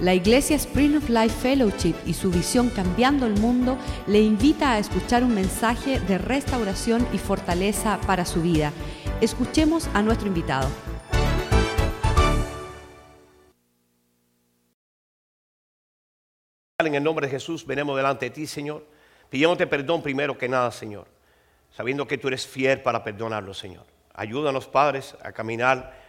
La Iglesia Spring of Life Fellowship y su visión Cambiando el Mundo le invita a escuchar un mensaje de restauración y fortaleza para su vida. Escuchemos a nuestro invitado. En el nombre de Jesús venimos delante de ti, Señor, pidiéndote perdón primero que nada, Señor, sabiendo que tú eres fiel para perdonarlo, Señor. Ayúdanos, padres, a caminar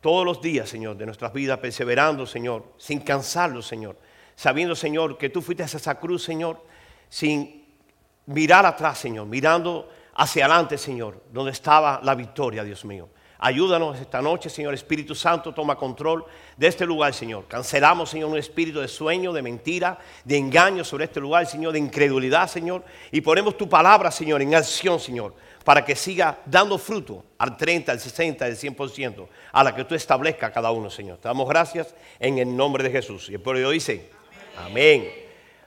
todos los días, Señor, de nuestras vidas, perseverando, Señor, sin cansarlo, Señor, sabiendo, Señor, que tú fuiste a esa cruz, Señor, sin mirar atrás, Señor, mirando hacia adelante, Señor, donde estaba la victoria, Dios mío. Ayúdanos esta noche, Señor Espíritu Santo, toma control de este lugar, Señor. Cancelamos, Señor, un espíritu de sueño, de mentira, de engaño sobre este lugar, Señor, de incredulidad, Señor. Y ponemos tu palabra, Señor, en acción, Señor, para que siga dando fruto al 30, al 60, al 100%, a la que tú establezcas cada uno, Señor. Te damos gracias en el nombre de Jesús. Y el pueblo dice, amén.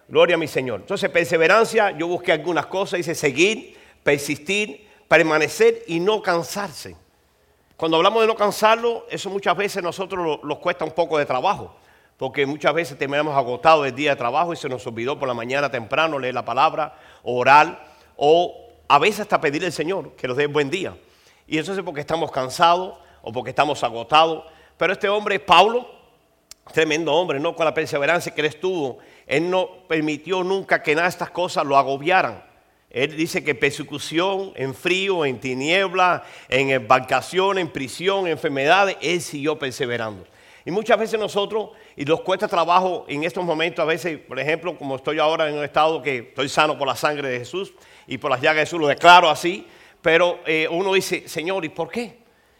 Gloria a mi Señor. Entonces, perseverancia, yo busqué algunas cosas, dice seguir, persistir, permanecer y no cansarse. Cuando hablamos de no cansarlo, eso muchas veces nosotros nos cuesta un poco de trabajo, porque muchas veces terminamos agotados del día de trabajo y se nos olvidó por la mañana temprano leer la palabra, orar, o a veces hasta pedir al Señor que nos dé buen día. Y eso es porque estamos cansados o porque estamos agotados. Pero este hombre, Pablo, tremendo hombre, ¿no? Con la perseverancia que él estuvo, él no permitió nunca que nada de estas cosas lo agobiaran. Él dice que persecución, en frío, en tiniebla, en embarcación, en prisión, en enfermedades, él siguió perseverando. Y muchas veces nosotros, y nos cuesta trabajo en estos momentos, a veces, por ejemplo, como estoy ahora en un estado que estoy sano por la sangre de Jesús y por las llagas de Jesús, lo declaro así, pero eh, uno dice, Señor, ¿y por qué?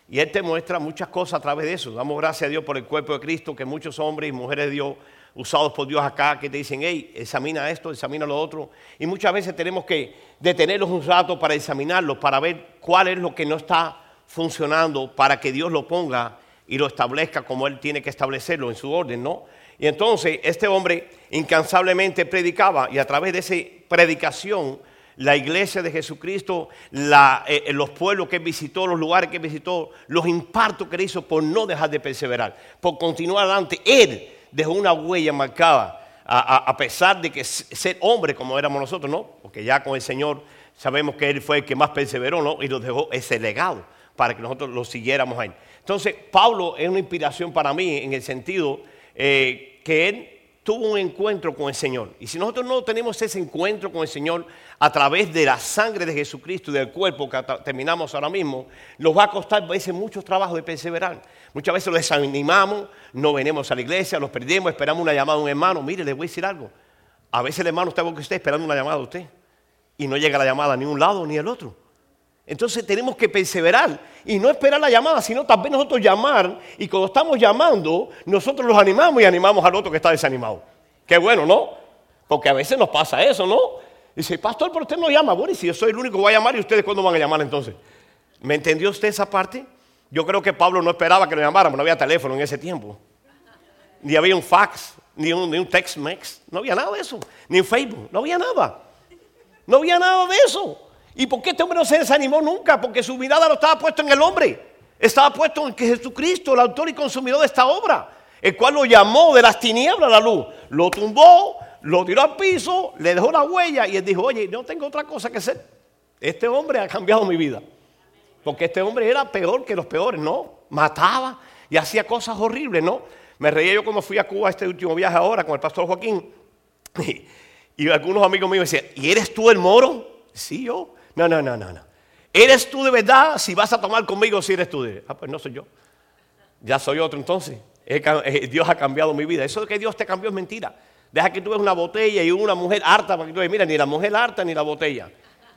Y Él te muestra muchas cosas a través de eso. Damos gracias a Dios por el cuerpo de Cristo, que muchos hombres y mujeres de Dios usados por Dios acá, que te dicen, hey, examina esto, examina lo otro. Y muchas veces tenemos que detenerlos un rato para examinarlos, para ver cuál es lo que no está funcionando, para que Dios lo ponga y lo establezca como Él tiene que establecerlo en su orden, ¿no? Y entonces este hombre incansablemente predicaba y a través de esa predicación, la iglesia de Jesucristo, eh, los pueblos que visitó, los lugares que visitó, los impartos que hizo por no dejar de perseverar, por continuar adelante. Él dejó una huella marcada, a, pesar de que ser hombre como éramos nosotros, ¿no? Porque ya con el Señor sabemos que Él fue el que más perseveró, ¿no? Y nos dejó ese legado para que nosotros lo siguiéramos a Él. Entonces, Pablo es una inspiración para mí en el sentido eh, que Él tuvo un encuentro con el Señor. Y si nosotros no tenemos ese encuentro con el Señor a través de la sangre de Jesucristo y del cuerpo que terminamos ahora mismo, nos va a costar a veces mucho trabajo de perseverar. Muchas veces lo desanimamos, no venimos a la iglesia, los perdemos, esperamos una llamada de un hermano. Mire, les voy a decir algo. A veces el hermano está que usted esperando una llamada de usted y no llega la llamada ni un lado ni el otro. Entonces tenemos que perseverar y no esperar la llamada, sino también nosotros llamar y cuando estamos llamando, nosotros los animamos y animamos al otro que está desanimado. Qué bueno, ¿no? Porque a veces nos pasa eso, ¿no? Dice, pastor, pero usted no llama. Bueno, y si yo soy el único que va a llamar, ¿y ustedes cuándo van a llamar entonces? ¿Me entendió usted esa parte? Yo creo que Pablo no esperaba que lo llamáramos, no había teléfono en ese tiempo. Ni había un fax, ni un, ni un text mex, no había nada de eso. Ni un Facebook, no había nada. No había nada de eso. ¿Y por qué este hombre no se desanimó nunca? Porque su mirada no estaba puesta en el hombre. Estaba puesto en que Jesucristo, el autor y consumidor de esta obra, el cual lo llamó de las tinieblas a la luz. Lo tumbó, lo tiró al piso, le dejó la huella y él dijo, oye, no tengo otra cosa que hacer. Este hombre ha cambiado mi vida. Porque este hombre era peor que los peores, ¿no? Mataba y hacía cosas horribles, ¿no? Me reía yo cuando fui a Cuba este último viaje ahora con el pastor Joaquín. Y, y algunos amigos míos me decían, ¿y eres tú el moro? Sí, yo. No, no, no, no, no. ¿Eres tú de verdad? Si vas a tomar conmigo, si eres tú de... Ah, pues no soy yo. Ya soy otro entonces. Eh, Dios ha cambiado mi vida. Eso de que Dios te cambió es mentira. Deja que tú veas una botella y una mujer harta para que tú veas, mira, ni la mujer harta ni la botella.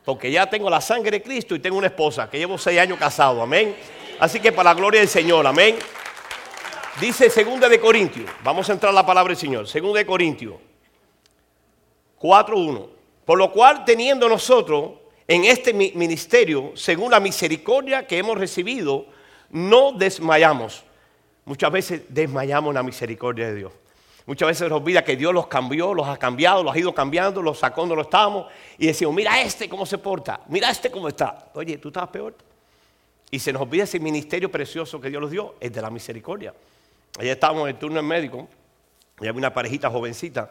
Porque ya tengo la sangre de Cristo y tengo una esposa que llevo seis años casado. Amén. Así que para la gloria del Señor. Amén. Dice segunda de Corintios. Vamos a entrar a la palabra del Señor. Segunda de Corintios. 4.1. Por lo cual, teniendo nosotros en este ministerio, según la misericordia que hemos recibido, no desmayamos. Muchas veces desmayamos la misericordia de Dios. Muchas veces nos olvida que Dios los cambió, los ha cambiado, los ha ido cambiando, los sacó donde lo estábamos. Y decimos, mira este cómo se porta, mira este cómo está. Oye, tú estabas peor. Y se nos olvida ese ministerio precioso que Dios nos dio, es de la misericordia. Ayer estábamos en el turno en médico Y había una parejita jovencita.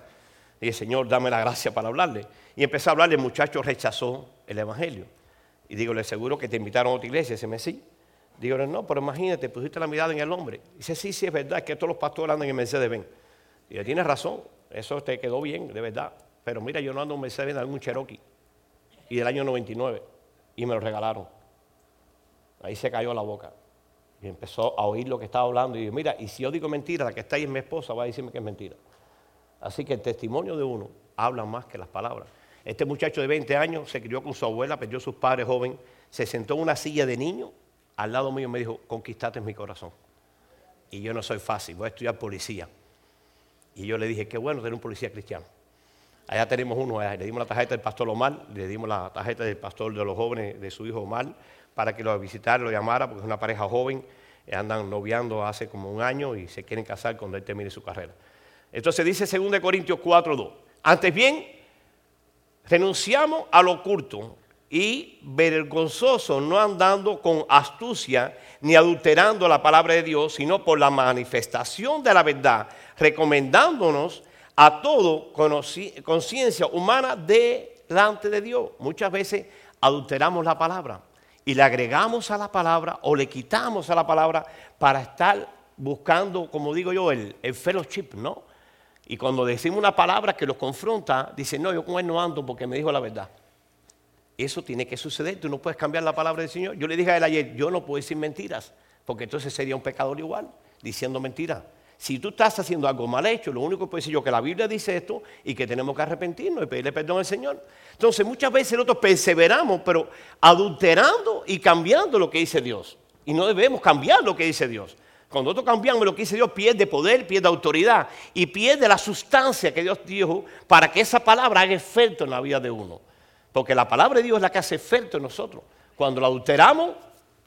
Y dije, Señor, dame la gracia para hablarle. Y empecé a hablarle, el muchacho rechazó el Evangelio. Y digo, le seguro que te invitaron a otra iglesia. Dice, me sí. Digo, no, pero imagínate, pusiste la mirada en el hombre. Dice, sí, sí, es verdad, es que todos los pastores andan en Mercedes Benz. Y tienes razón, eso te quedó bien, de verdad. Pero mira, yo no ando en Mercedes Benz, ando en Cherokee. Y del año 99. Y me lo regalaron. Ahí se cayó la boca. Y empezó a oír lo que estaba hablando. Y dijo, mira, y si yo digo mentira, la que está ahí es mi esposa, va a decirme que es mentira. Así que el testimonio de uno habla más que las palabras. Este muchacho de 20 años se crió con su abuela, perdió a sus padres joven, se sentó en una silla de niño al lado mío y me dijo, conquistaste mi corazón. Y yo no soy fácil, voy a estudiar policía. Y yo le dije, qué bueno tener un policía cristiano. Allá tenemos uno, le dimos la tarjeta del pastor Omar, le dimos la tarjeta del pastor de los jóvenes de su hijo Omar, para que lo visitara, lo llamara, porque es una pareja joven, eh, andan noviando hace como un año y se quieren casar cuando él termine su carrera. Entonces dice 2 Corintios 4.2, antes bien, renunciamos a lo oculto y vergonzoso, no andando con astucia ni adulterando la palabra de Dios, sino por la manifestación de la verdad, recomendándonos a todo conciencia humana delante de Dios. Muchas veces adulteramos la palabra y le agregamos a la palabra o le quitamos a la palabra para estar buscando, como digo yo, el fellowship, ¿no? Y cuando decimos una palabra que los confronta, dice, no, yo con él no ando porque me dijo la verdad. Eso tiene que suceder, tú no puedes cambiar la palabra del Señor. Yo le dije a él ayer, yo no puedo decir mentiras, porque entonces sería un pecador igual, diciendo mentiras. Si tú estás haciendo algo mal hecho, lo único que puedo decir yo que la Biblia dice esto y que tenemos que arrepentirnos y pedirle perdón al Señor. Entonces muchas veces nosotros perseveramos, pero adulterando y cambiando lo que dice Dios. Y no debemos cambiar lo que dice Dios. Cuando nosotros cambiamos lo que dice Dios, pierde poder, pierde autoridad y pierde la sustancia que Dios dijo para que esa palabra haga efecto en la vida de uno. Porque la palabra de Dios es la que hace efecto en nosotros. Cuando la adulteramos,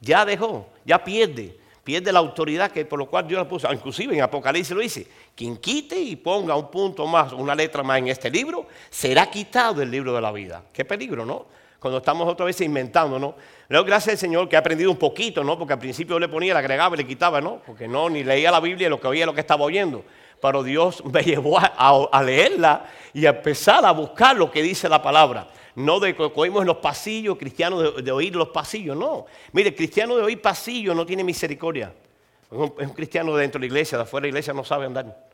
ya dejó, ya pierde pierde la autoridad que por lo cual Dios la puso. Inclusive en Apocalipsis lo dice, quien quite y ponga un punto más, una letra más en este libro, será quitado del libro de la vida. Qué peligro, ¿no? Cuando estamos otra vez inventando, ¿no? Pero gracias al Señor que ha aprendido un poquito, ¿no? Porque al principio le ponía, le agregaba y le quitaba, ¿no? Porque no, ni leía la Biblia, lo que oía lo que estaba oyendo. Pero Dios me llevó a leerla y a empezar a buscar lo que dice la palabra no de que oímos en los pasillos, cristianos de, oír los pasillos, no. Mire, cristiano de oír pasillos no tiene misericordia. Es un, cristiano dentro de la iglesia, de afuera de la iglesia no sabe andar.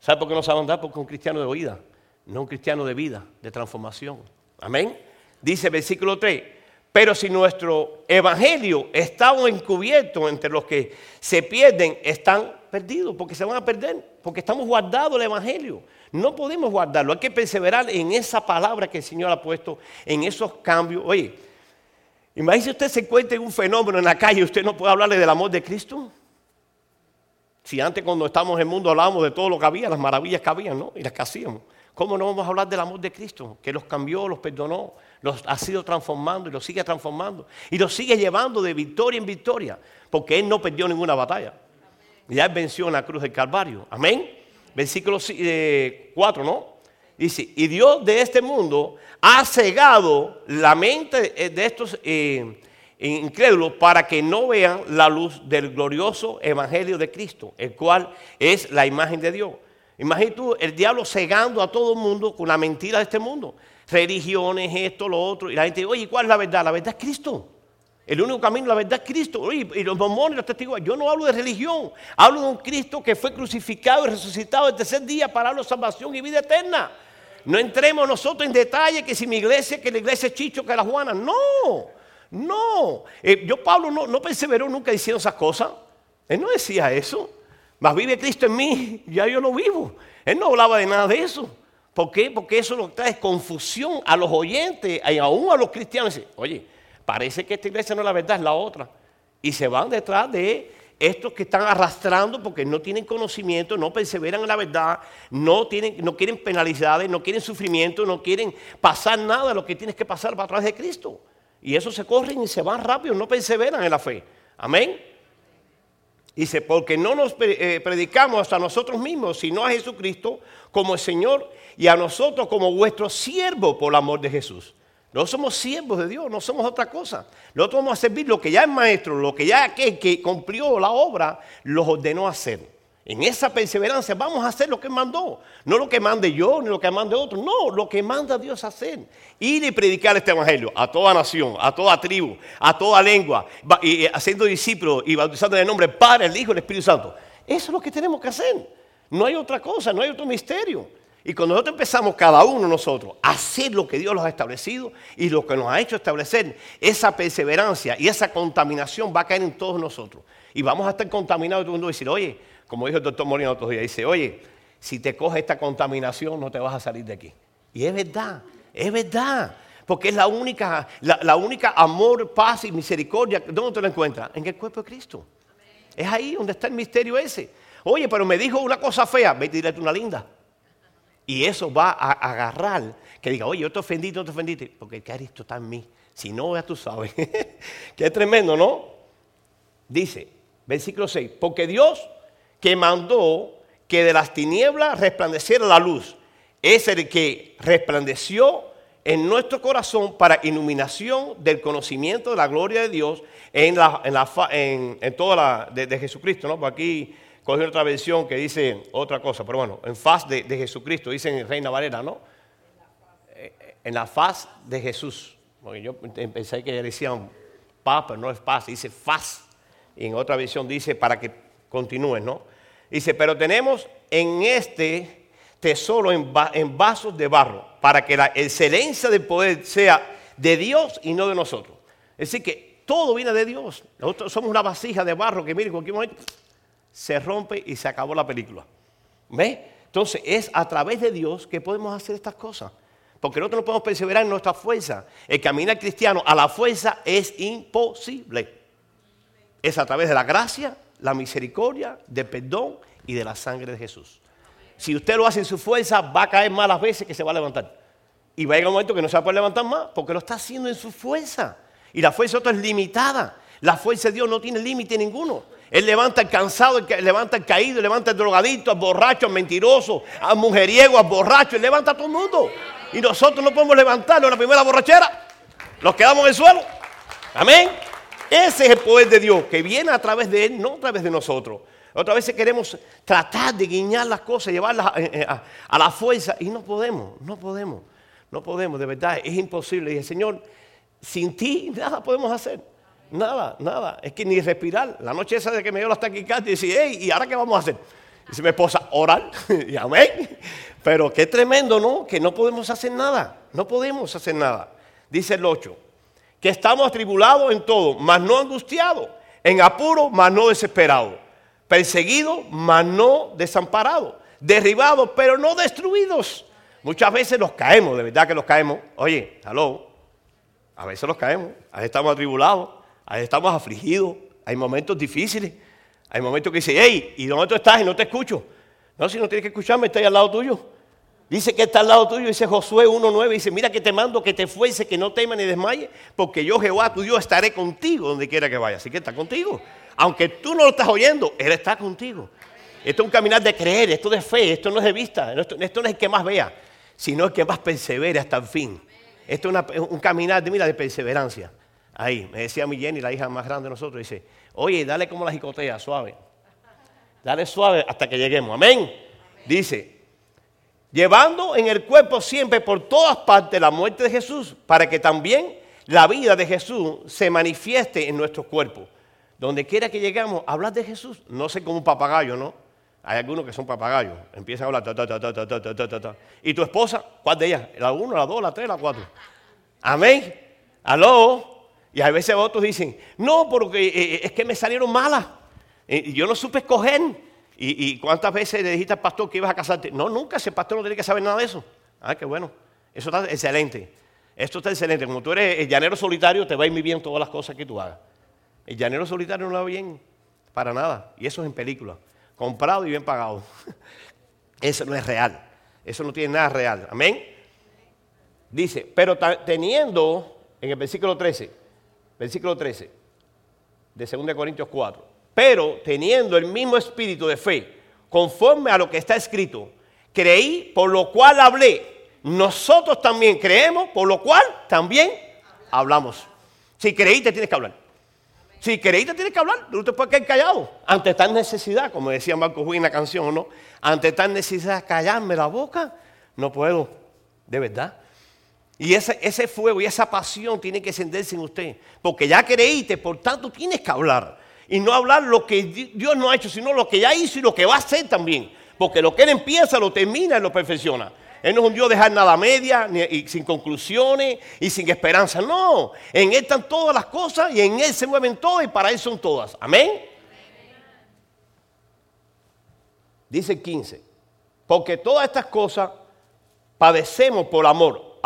¿Sabe por qué no sabe andar? Porque es un cristiano de oída, no un cristiano de vida, de transformación. Amén. Dice versículo 3, pero si nuestro evangelio está encubierto entre los que se pierden, están perdidos, porque se van a perder, porque estamos guardados el evangelio. No podemos guardarlo, hay que perseverar en esa palabra que el Señor ha puesto, en esos cambios. Oye, imagínese usted se encuentra en un fenómeno en la calle usted no puede hablarle del amor de Cristo. Si antes cuando estábamos en el mundo hablábamos de todo lo que había, las maravillas que había, ¿no? Y las que hacíamos. ¿Cómo no vamos a hablar del amor de Cristo? Que los cambió, los perdonó, los ha sido transformando y los sigue transformando. Y los sigue llevando de victoria en victoria. Porque Él no perdió ninguna batalla. Ya venció en la cruz del Calvario. Amén versículo 4, eh, ¿no? Dice, y Dios de este mundo ha cegado la mente eh, de estos eh, incrédulos para que no vean la luz del glorioso evangelio de Cristo, el cual es la imagen de Dios. Imagínate tú el diablo cegando a todo el mundo con la mentira de este mundo. Religiones, esto, lo otro. Y la gente dice, oye, ¿cuál es la verdad? La verdad es Cristo. El único camino, la verdad, es Cristo. Y los mormones, los testigos, yo no hablo de religión. Hablo de un Cristo que fue crucificado y resucitado el tercer día para darnos salvación y vida eterna. No entremos nosotros en detalle que si mi iglesia, que la iglesia es Chicho, que la Juana. No, no. Eh, yo, Pablo, no, no perseveró nunca diciendo esas cosas. Él no decía eso. Más vive Cristo en mí, ya yo lo vivo. Él no hablaba de nada de eso. ¿Por qué? Porque eso lo trae confusión a los oyentes y aún a los cristianos. Oye, parece que esta iglesia no es la verdad, es la otra. Y se van detrás de estos que están arrastrando porque no tienen conocimiento, no perseveran en la verdad, no, tienen, no quieren penalidades, no quieren sufrimiento, no quieren pasar nada de lo que tienes que pasar para atrás de Cristo. Y eso se corren y se van rápido, no perseveran en la fe. Amén. Dice, porque no nos eh, predicamos hasta nosotros mismos, sino a Jesucristo como el Señor y a nosotros como vuestro siervo por el amor de Jesús. No somos siervos de Dios, no somos otra cosa. Nosotros vamos a servir lo que ya es maestro, lo que ya que, que cumplió la obra, los ordenó hacer. En esa perseverancia vamos a hacer lo que mandó. No lo que mande yo ni lo que mande otro. No, lo que manda Dios hacer. Ir y predicar este evangelio a toda nación, a toda tribu, a toda lengua, y haciendo discípulos y bautizando en el nombre del Padre, el Hijo y el Espíritu Santo. Eso es lo que tenemos que hacer. No hay otra cosa, no hay otro misterio. Y cuando nosotros empezamos, cada uno de nosotros, a hacer lo que Dios nos ha establecido y lo que nos ha hecho establecer, esa perseverancia y esa contaminación va a caer en todos nosotros. Y vamos a estar contaminados y todo el mundo va decir, oye, como dijo el doctor Molina otro día, dice, oye, si te coge esta contaminación no te vas a salir de aquí. Y es verdad, es verdad. Porque es la única, la, única amor, paz y misericordia. ¿Dónde te lo encuentras? En el cuerpo de Cristo. Es ahí donde está el misterio ese. Oye, pero me dijo una cosa fea, vete y una linda. Y eso va a agarrar, que diga, oye, yo te ofendí, no te ofendiste, porque Cristo está en mí. Si no, ya tú sabes. es tremendo, ¿no? Dice, versículo 6, porque Dios que mandó que de las tinieblas resplandeciera la luz, es el que resplandeció en nuestro corazón para iluminación del conocimiento de la gloria de Dios en, la, en, en, toda la de, Jesucristo, ¿no? Por aquí cogí otra versión que dice otra cosa, pero bueno, en faz de, Jesucristo, dice en Reina Valera, ¿no? En la faz de Jesús. Porque yo pensé que decían paz, pero no es paz, dice faz. Y en otra versión dice para que continúen, ¿no? Dice, pero tenemos en este tesoro en, vasos de barro, para que la excelencia del poder sea de Dios y no de nosotros. Es decir, que todo viene de Dios. Nosotros somos una vasija de barro que, mire, en cualquier momento se rompe y se acabó la película. ¿Ve? Entonces, es a través de Dios que podemos hacer estas cosas. Porque nosotros no podemos perseverar en nuestra fuerza. El caminar cristiano a la fuerza es imposible. Es a través de la gracia la misericordia, del perdón y de la sangre de Jesús. Si usted lo hace en su fuerza, va a caer más las veces que se va a levantar. Y va a llegar un momento que no se va a poder levantar más, porque lo está haciendo en su fuerza. Y la fuerza de otro es limitada. La fuerza de Dios no tiene límite ninguno. Él levanta al cansado, levanta al caído, levanta al drogadito, al borracho, al mentiroso, al mujeriego, al borracho, él levanta a todo el mundo. Y nosotros no podemos levantarnos la primera borrachera. Nos quedamos en el suelo. Amén. Ese es el poder de Dios que viene a través de Él, no a través de nosotros. Otra vez queremos tratar de guiñar las cosas, llevarlas eh, eh, a, la fuerza y no podemos, no podemos, no podemos, de verdad, es imposible. El Señor, sin ti nada podemos hacer. Nada, nada. Es que ni respirar. La noche esa de que me dio la taquicardia y dice, hey, ¿y ahora qué vamos a hacer? Dice mi esposa, orar. y amén. Pero qué tremendo, ¿no? Que no podemos hacer nada. No podemos hacer nada. Dice el 8 que estamos atribulados en todo, mas no angustiados, en apuro, mas no desesperados, perseguidos, mas no desamparados, derribados, pero no destruidos. Muchas veces nos caemos, de verdad que nos caemos. Oye, aló, a veces nos caemos, a veces estamos atribulados, a veces estamos afligidos, hay momentos difíciles, hay momentos que dicen, hey, ¿y dónde tú estás? Y no te escucho. No, si no tienes que escucharme, estoy al lado tuyo. Dice que está al lado tuyo, dice Josué 1.9, dice, mira que te mando que te fuese, que no temas ni desmayes, porque yo Jehová tu Dios estaré contigo donde quiera que vayas. Así que está contigo. Aunque tú no lo estás oyendo, Él está contigo. Esto es un caminar de creer, esto de fe, esto no es de vista, esto, no es el que más vea, sino el que más persevere hasta el fin. Esto es un caminar de, mira, de perseverancia. Ahí, me decía mi Jenny, la hija más grande de nosotros, dice, oye, dale como la jicotea, suave. Dale suave hasta que lleguemos. Amén. Dice, llevando en el cuerpo siempre por todas partes la muerte de Jesús, para que también la vida de Jesús se manifieste en nuestros cuerpos. Donde quiera que llegamos, hablar de Jesús, no sé como un papagayo, ¿no? Hay algunos que son papagayos, empiezan a hablar, ta, ta, ta, ta, ¿Y tu esposa? ¿Cuál de ellas? ¿La uno, la dos, la tres, la cuatro? Amén. Aló. Y a veces otros dicen, no, porque es que me salieron malas. Y yo no supe escoger. ¿Y, cuántas veces le dijiste al pastor que ibas a casarte? No, nunca, ese pastor no tiene que saber nada de eso. Ah, qué bueno. Eso está excelente. Esto está excelente. Como tú eres el llanero solitario, te va a ir muy bien todas las cosas que tú hagas. El llanero solitario no lo va bien para nada. Y eso es en película. Comprado y bien pagado. Eso no es real. Eso no tiene nada real. Amén. Dice, pero teniendo, en el versículo 13, versículo 13 de 2 Corintios 4, pero teniendo el mismo espíritu de fe, conforme a lo que está escrito, creí, por lo cual hablé. Nosotros también creemos, por lo cual también hablamos. Si creíste, tienes que hablar. Si creíste tienes que hablar, no te puedes quedar callado. Ante tal necesidad, como decía Marco Juan en la canción, ¿no? Ante tal necesidad, callarme la boca, no puedo, de verdad. Y ese, ese fuego y esa pasión tiene que encenderse en usted. Porque ya creíste, por tanto tienes que hablar. Y no hablar lo que Dios no ha hecho, sino lo que ya hizo y lo que va a hacer también. Porque lo que Él empieza, lo termina y lo perfecciona. Él no es un Dios de dejar nada media, y sin conclusiones y sin esperanza. No, en Él están todas las cosas y en Él se mueven todas y para Él son todas. Amén. Dice el 15, porque todas estas cosas padecemos por amor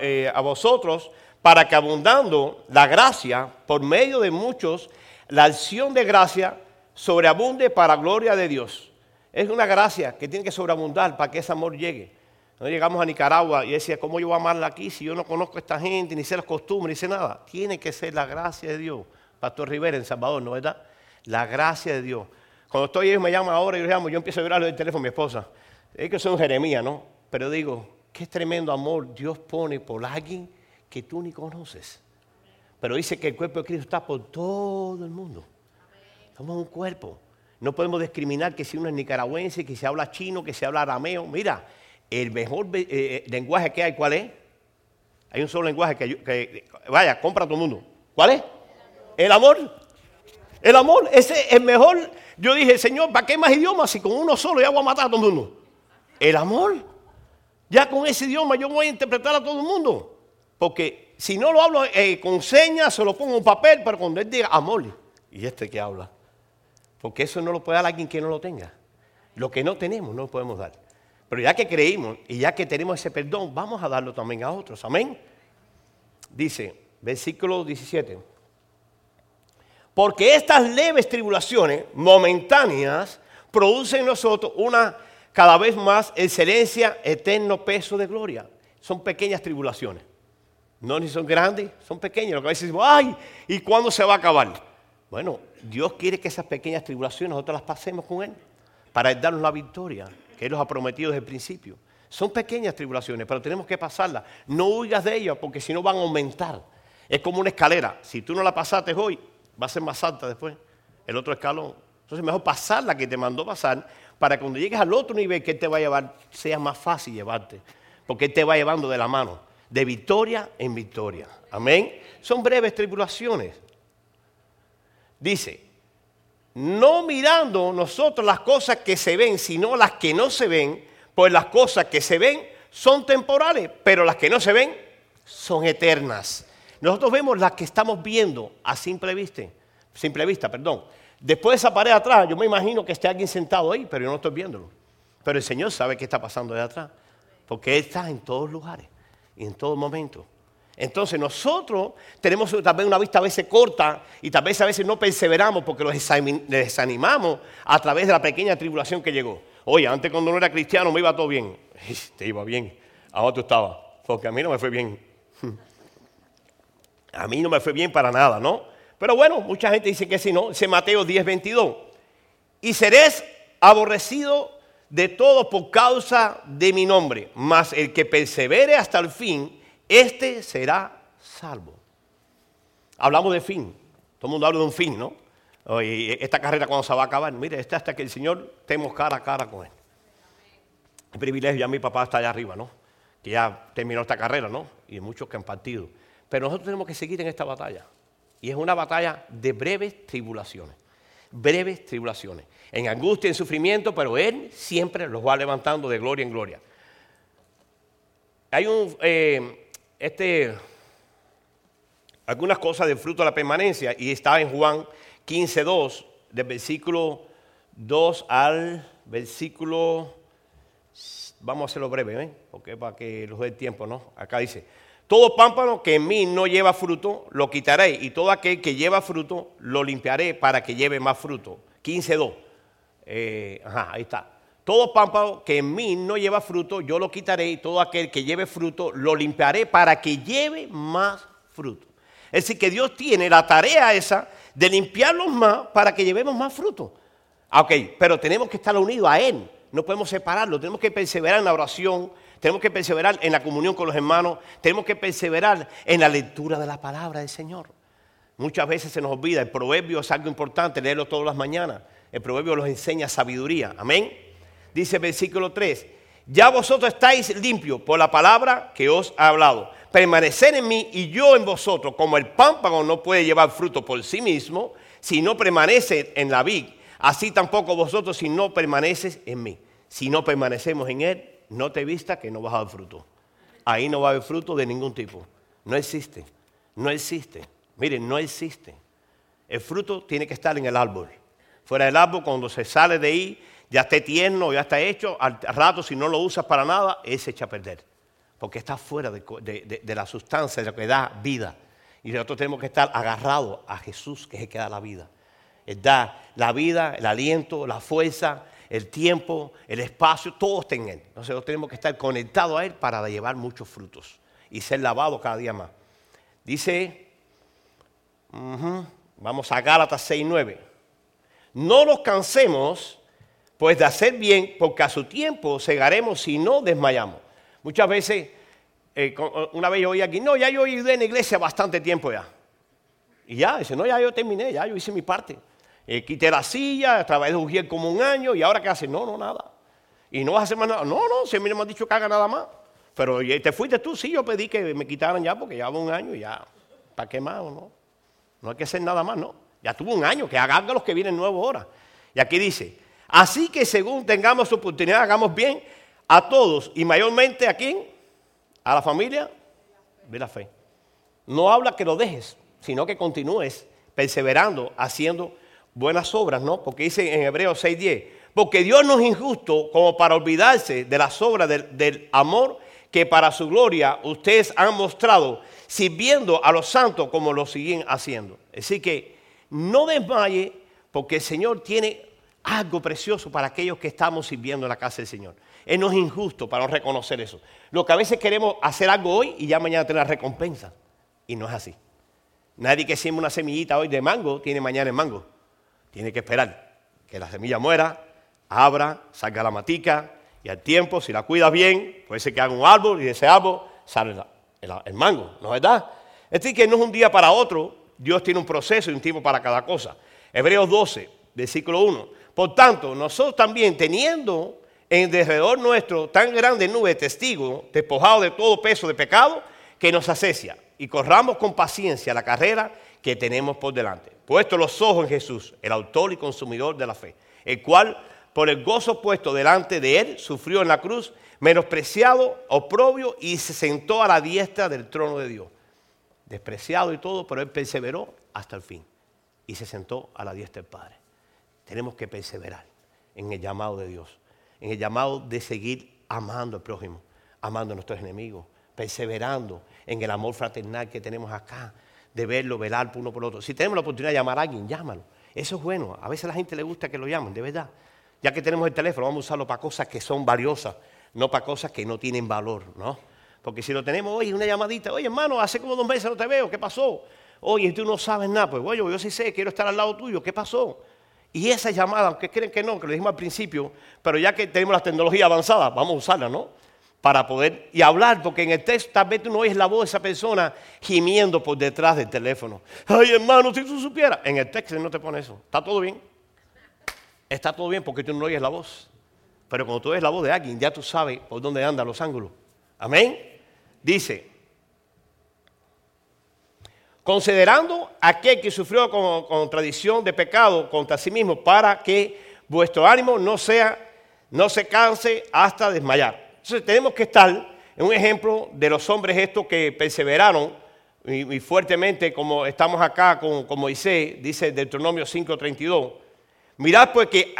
eh, a vosotros para que abundando la gracia por medio de muchos, la acción de gracia sobreabunde para gloria de Dios. Es una gracia que tiene que sobreabundar para que ese amor llegue. No llegamos a Nicaragua y decía, ¿cómo yo voy a amarla aquí si yo no conozco a esta gente, ni sé las costumbres, ni sé nada? Tiene que ser la gracia de Dios. Pastor Rivera en Salvador, ¿no verdad? La gracia de Dios. Cuando estoy, ellos me llaman ahora y yo llamo, yo empiezo a llorar el teléfono mi esposa. Es que soy un Jeremías, ¿no? Pero digo, qué tremendo amor Dios pone por alguien que tú ni conoces. Pero dice que el cuerpo de Cristo está por todo el mundo. Somos un cuerpo. No podemos discriminar que si uno es nicaragüense, que se habla chino, que se habla arameo. Mira, el mejor eh, eh, lenguaje que hay, ¿cuál es? Hay un solo lenguaje que, vaya, compra todo el mundo. ¿Cuál es? El amor. El amor, ese es el mejor. Yo dije, Señor, ¿para qué más idiomas si con uno solo ya voy a matar a todo el mundo? El amor. Ya con ese idioma yo voy a interpretar a todo el mundo. Porque si no lo hablo eh, con señas, se lo pongo en papel, pero cuando él diga amor, y este que habla. Porque eso no lo puede dar alguien que no lo tenga. Lo que no tenemos no lo podemos dar. Pero ya que creímos y ya que tenemos ese perdón, vamos a darlo también a otros. Amén. Dice, versículo 17. Porque estas leves tribulaciones momentáneas producen en nosotros una cada vez más excelencia, eterno peso de gloria. Son pequeñas tribulaciones. No ni son grandes, son pequeñas. Lo que a veces decimos, ay, ¿y cuándo se va a acabar? Bueno, Dios quiere que esas pequeñas tribulaciones nosotros las pasemos con Él para darnos la victoria que Él nos ha prometido desde el principio. Son pequeñas tribulaciones, pero tenemos que pasarlas. No huigas de ellas porque si no van a aumentar. Es como una escalera. Si tú no la pasaste hoy, va a ser más alta después, el otro escalón. Entonces mejor pasarla que te mandó pasar para que cuando llegues al otro nivel que Él te va a llevar, sea más fácil llevarte. Porque Él te va llevando de la mano, de victoria en victoria. Amén. Son breves tribulaciones. Dice, no mirando nosotros las cosas que se ven, sino las que no se ven, pues las cosas que se ven son temporales, pero las que no se ven son eternas. Nosotros vemos las que estamos viendo a simple vista, simple vista, perdón. Después de esa pared atrás, yo me imagino que esté alguien sentado ahí, pero yo no estoy viéndolo. Pero el Señor sabe qué está pasando de atrás, porque Él está en todos lugares y en todo momento. Entonces nosotros tenemos también una vista a veces corta y tal vez a veces no perseveramos porque los desanimamos a través de la pequeña tribulación que llegó. Oye, antes cuando no era cristiano me iba todo bien. Te iba bien. Ahora tú estabas. Porque a mí no me fue bien. A mí no me fue bien para nada, ¿no? Pero bueno, mucha gente dice que si no. Dice Mateo 10, 22. Y seréis aborrecido de todos por causa de mi nombre. Mas el que persevere hasta el fin este será salvo. Hablamos de fin. Todo el mundo habla de un fin, ¿no? esta carrera cuando se va a acabar, mire, este hasta que el Señor estemos cara a cara con Él. El privilegio, ya mi papá está allá arriba, ¿no? Que ya terminó esta carrera, ¿no? Y muchos que han partido. Pero nosotros tenemos que seguir en esta batalla. Y es una batalla de breves tribulaciones. Breves tribulaciones. En angustia, en sufrimiento, pero Él siempre los va levantando de gloria en gloria. Hay un, eh, este, algunas cosas del fruto de la permanencia y está en Juan 15, 2, del versículo 2 al versículo, vamos a hacerlo breve, ¿eh? porque para que los dé tiempo, ¿no? Acá dice, todo pámpano que en mí no lleva fruto, lo quitaré, y todo aquel que lleva fruto, lo limpiaré para que lleve más fruto. 15, 2. Eh, ajá, ahí está. Todo pámpano que en mí no lleva fruto, yo lo quitaré y todo aquel que lleve fruto, lo limpiaré para que lleve más fruto. Es decir, que Dios tiene la tarea esa de limpiarlos más para que llevemos más fruto. Ah, ok, pero tenemos que estar unidos a Él, no podemos separarlo, tenemos que perseverar en la oración, tenemos que perseverar en la comunión con los hermanos, tenemos que perseverar en la lectura de la palabra del Señor. Muchas veces se nos olvida, el proverbio es algo importante, leerlo todas las mañanas. El proverbio nos enseña sabiduría. Amén. Dice versículo 3, ya vosotros estáis limpios por la palabra que os ha hablado. Permanecer en mí y yo en vosotros, como el pámpano no puede llevar fruto por sí mismo, si no permanece en la vid, así tampoco vosotros si no permaneces en mí. Si no permanecemos en él, no te vista que no vas a dar fruto. Ahí no va a haber fruto de ningún tipo. No existe. No existe. Miren, no existe. El fruto tiene que estar en el árbol. Fuera del árbol, cuando se sale de ahí, ya esté tierno, ya está hecho, al rato si no lo usas para nada, es echa a perder. Porque está fuera de, la sustancia, de lo que da vida. Y nosotros tenemos que estar agarrados a Jesús, que es el que da la vida. Él da la vida, el aliento, la fuerza, el tiempo, el espacio, todo está en Él. Nosotros tenemos que estar conectados a Él para llevar muchos frutos y ser lavados cada día más. Dice, vamos a Gálatas 6.9. No nos cansemos pues de hacer bien, porque a su tiempo cegaremos si no desmayamos. Muchas veces, eh, una vez yo oí aquí, no, ya yo ayudé en la iglesia bastante tiempo ya. Y ya, dice, no, ya yo terminé, ya yo hice mi parte. Eh, quité la silla, trabajé de Ujiel como un año y ahora qué hace? No, no, nada. Y no vas a hacer más nada. No, no, si a mí no me han dicho que haga nada más. Pero te fuiste tú, sí, yo pedí que me quitaran ya porque va un año y ya. ¿Para qué más no? No hay que hacer nada más, no. Ya tuvo un año, que hagan los que vienen nuevos ahora. Y aquí dice, Así que según tengamos oportunidad, hagamos bien a todos y mayormente a quién? A la familia de la fe. No habla que lo dejes, sino que continúes perseverando, haciendo buenas obras, ¿no? Porque dice en Hebreos 6:10, porque Dios no es injusto como para olvidarse de las obras del, amor que para su gloria ustedes han mostrado, sirviendo a los santos como lo siguen haciendo. Así que no desmaye, porque el Señor tiene algo precioso para aquellos que estamos sirviendo en la casa del Señor. Él no es injusto para no reconocer eso. Lo que a veces queremos hacer algo hoy y ya mañana tener recompensa. Y no es así. Nadie que siembra una semillita hoy de mango tiene mañana el mango. Tiene que esperar que la semilla muera, abra, salga la matica y al tiempo, si la cuidas bien, puede ser que haga un árbol y de ese árbol sale el, mango, ¿no es verdad? Es decir, que no es un día para otro, Dios tiene un proceso y un tiempo para cada cosa. Hebreos 12, versículo 1. Por tanto, nosotros también teniendo en derredor nuestro tan grande nube de testigos, despojados de todo peso de pecado, que nos asecia, y corramos con paciencia la carrera que tenemos por delante. Puesto los ojos en Jesús, el autor y consumidor de la fe, el cual, por el gozo puesto delante de él, sufrió en la cruz, menospreciado, oprobio, y se sentó a la diestra del trono de Dios. Despreciado y todo, pero él perseveró hasta el fin, y se sentó a la diestra del Padre. Tenemos que perseverar en el llamado de Dios, en el llamado de seguir amando al prójimo, amando a nuestros enemigos, perseverando en el amor fraternal que tenemos acá, de verlo, velar por uno por otro. Si tenemos la oportunidad de llamar a alguien, llámalo. Eso es bueno. A veces a la gente le gusta que lo llamen, de verdad. Ya que tenemos el teléfono, vamos a usarlo para cosas que son valiosas, no para cosas que no tienen valor, ¿no? Porque si lo tenemos, oye, una llamadita, oye, hermano, hace como dos meses no te veo, ¿qué pasó? Oye, tú no sabes nada, pues, oye, yo sí sé, quiero estar al lado tuyo, ¿qué pasó? Y esa llamada, aunque creen que no, que lo dijimos al principio, pero ya que tenemos la tecnología avanzada, vamos a usarla, ¿no? Para poder y hablar, porque en el texto tal vez tú no oyes la voz de esa persona gimiendo por detrás del teléfono. Ay, hermano, si tú supieras. En el texto no te pone eso. ¿Está todo bien? Está todo bien porque tú no oyes la voz. Pero cuando tú oyes la voz de alguien, ya tú sabes por dónde andan los ángulos. Amén. Dice, considerando aquel que sufrió con, tradición de pecado contra sí mismo, para que vuestro ánimo no sea, no se canse hasta desmayar. Entonces tenemos que estar en un ejemplo de los hombres estos que perseveraron y, fuertemente, como estamos acá con, Moisés, dice Deuteronomio 5:32. Mirad pues que,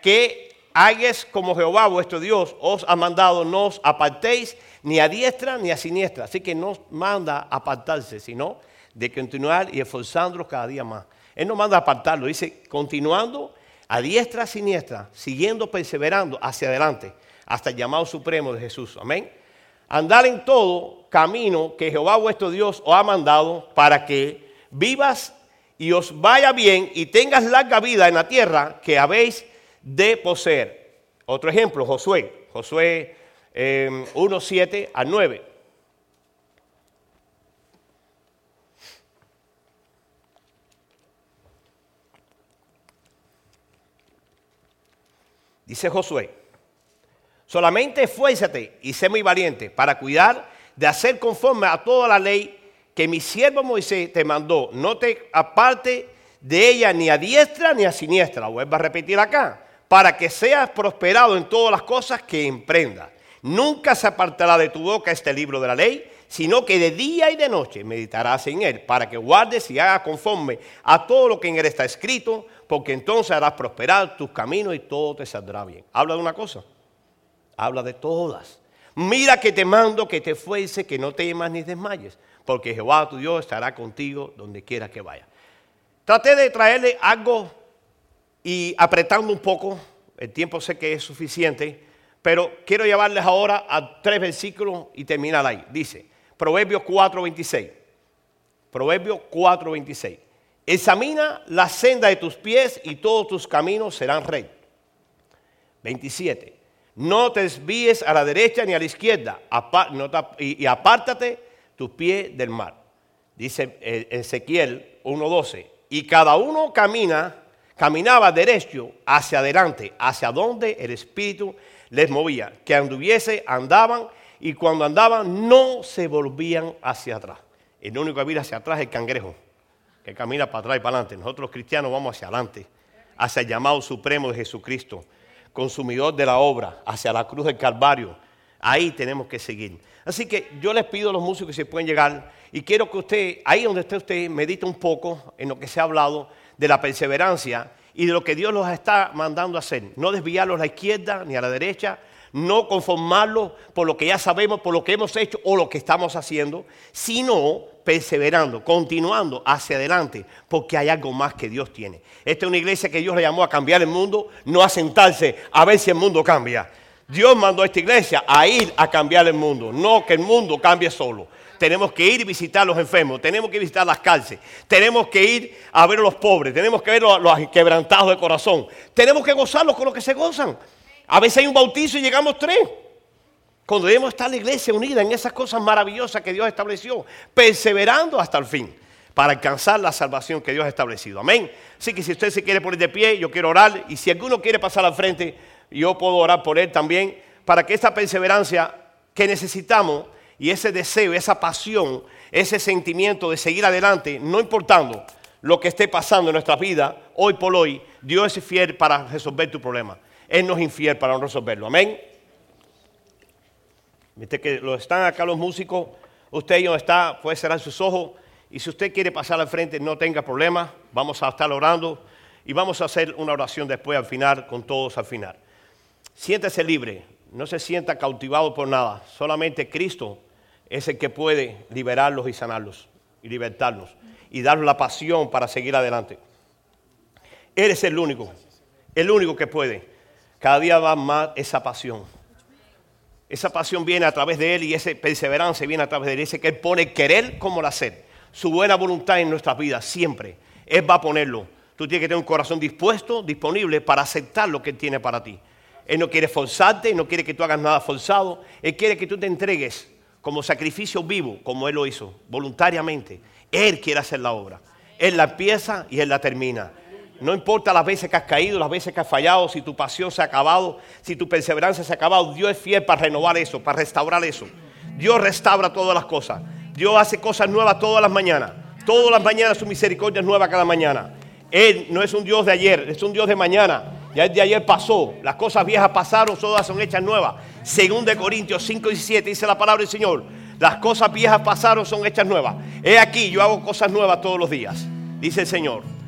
que hagáis como Jehová vuestro Dios os ha mandado, no os apartéis ni a diestra ni a siniestra. Así que no manda apartarse, sino de continuar y esforzándonos cada día más. Él no manda apartarlo, dice continuando a diestra, a siniestra, siguiendo, perseverando hacia adelante, hasta el llamado supremo de Jesús. Amén. Andar en todo camino que Jehová vuestro Dios os ha mandado para que vivas y os vaya bien y tengas larga vida en la tierra que habéis de poseer. Otro ejemplo, Josué. Josué eh, 1, 7 a 9. Dice Josué solamente esfuérzate y sé muy valiente para cuidar de hacer conforme a toda la ley que mi siervo Moisés te mandó. No te aparte de ella ni a diestra ni a siniestra. Vuelvo a repetir acá. Para que seas prosperado en todas las cosas que emprendas. Nunca se apartará de tu boca este libro de la ley, sino que de día y de noche meditarás en él, para que guardes y hagas conforme a todo lo que en él está escrito, porque entonces harás prosperar tus caminos y todo te saldrá bien. Habla de una cosa, habla de todas. Mira que te mando que te fuese, que no temas ni desmayes, porque Jehová tu Dios estará contigo donde quiera que vaya. Traté de traerle algo y apretando un poco, el tiempo sé que es suficiente, pero quiero llevarles ahora a tres versículos y terminar ahí. Dice, Proverbios 4:26. Proverbios 4:26. Examina la senda de tus pies y todos tus caminos serán rectos. 27. No te desvíes a la derecha ni a la izquierda y apártate tus pies del mar. Dice eh, Ezequiel 1.12. Y cada uno camina, caminaba derecho hacia adelante, hacia donde el Espíritu les movía. Que anduviese, andaban, y cuando andaban no se volvían hacia atrás. El único que mira hacia atrás es el cangrejo, que camina para atrás y para adelante. Nosotros cristianos vamos hacia adelante, hacia el llamado supremo de Jesucristo consumidor de la obra, hacia la cruz del Calvario. Ahí tenemos que seguir. Así que yo les pido a los músicos que se pueden llegar y quiero que usted, ahí donde esté usted, medite un poco en lo que se ha hablado de la perseverancia y de lo que Dios los está mandando a hacer. No desviarlos a la izquierda ni a la derecha, no conformarlos por lo que ya sabemos, por lo que hemos hecho o lo que estamos haciendo, sino perseverando, continuando hacia adelante, porque hay algo más que Dios tiene. Esta es una iglesia que Dios le llamó a cambiar el mundo, no a sentarse a ver si el mundo cambia. Dios mandó a esta iglesia a ir a cambiar el mundo, no que el mundo cambie solo. Tenemos que ir y visitar a los enfermos, tenemos que visitar las cárceles, tenemos que ir a ver a los pobres, tenemos que ver a los quebrantados de corazón, tenemos que gozarlos con los que se gozan. A veces hay un bautizo y llegamos tres. Cuando debemos estar la iglesia unida en esas cosas maravillosas que Dios estableció, perseverando hasta el fin para alcanzar la salvación que Dios ha establecido. Amén. Así que si usted se quiere poner de pie, yo quiero orar. Y si alguno quiere pasar al frente, yo puedo orar por él también, para que esta perseverancia que necesitamos y ese deseo, esa pasión, ese sentimiento de seguir adelante, no importando lo que esté pasando en nuestra vida, hoy por hoy, Dios es fiel para resolver tu problema. Él no es infiel para no resolverlo. Amén. Viste que lo están acá los músicos, usted y está, puede cerrar sus ojos y si usted quiere pasar al frente no tenga problema, vamos a estar orando y vamos a hacer una oración después al final, con todos al final. Siéntese libre, no se sienta cautivado por nada, solamente Cristo es el que puede liberarlos y sanarlos y libertarlos y darles la pasión para seguir adelante. Él es el único, el único que puede. Cada día va más esa pasión. Esa pasión viene a través de Él y esa perseverancia viene a través de Él. Dice que Él pone querer como la hacer. Su buena voluntad en nuestras vidas, siempre. Él va a ponerlo. Tú tienes que tener un corazón dispuesto, disponible para aceptar lo que Él tiene para ti. Él no quiere forzarte, no quiere que tú hagas nada forzado. Él quiere que tú te entregues como sacrificio vivo, como Él lo hizo, voluntariamente. Él quiere hacer la obra. Él la empieza y Él la termina. No importa las veces que has caído, las veces que has fallado, si tu pasión se ha acabado, si tu perseverancia se ha acabado, Dios es fiel para renovar eso, para restaurar eso. Dios restaura todas las cosas. Dios hace cosas nuevas todas las mañanas. Todas las mañanas su misericordia es nueva cada mañana. Él no es un Dios de ayer, es un Dios de mañana. Ya el de ayer pasó, las cosas viejas pasaron, todas son hechas nuevas. Según de Corintios 5 y 7 dice la palabra del Señor, las cosas viejas pasaron, son hechas nuevas. He aquí, yo hago cosas nuevas todos los días, dice el Señor.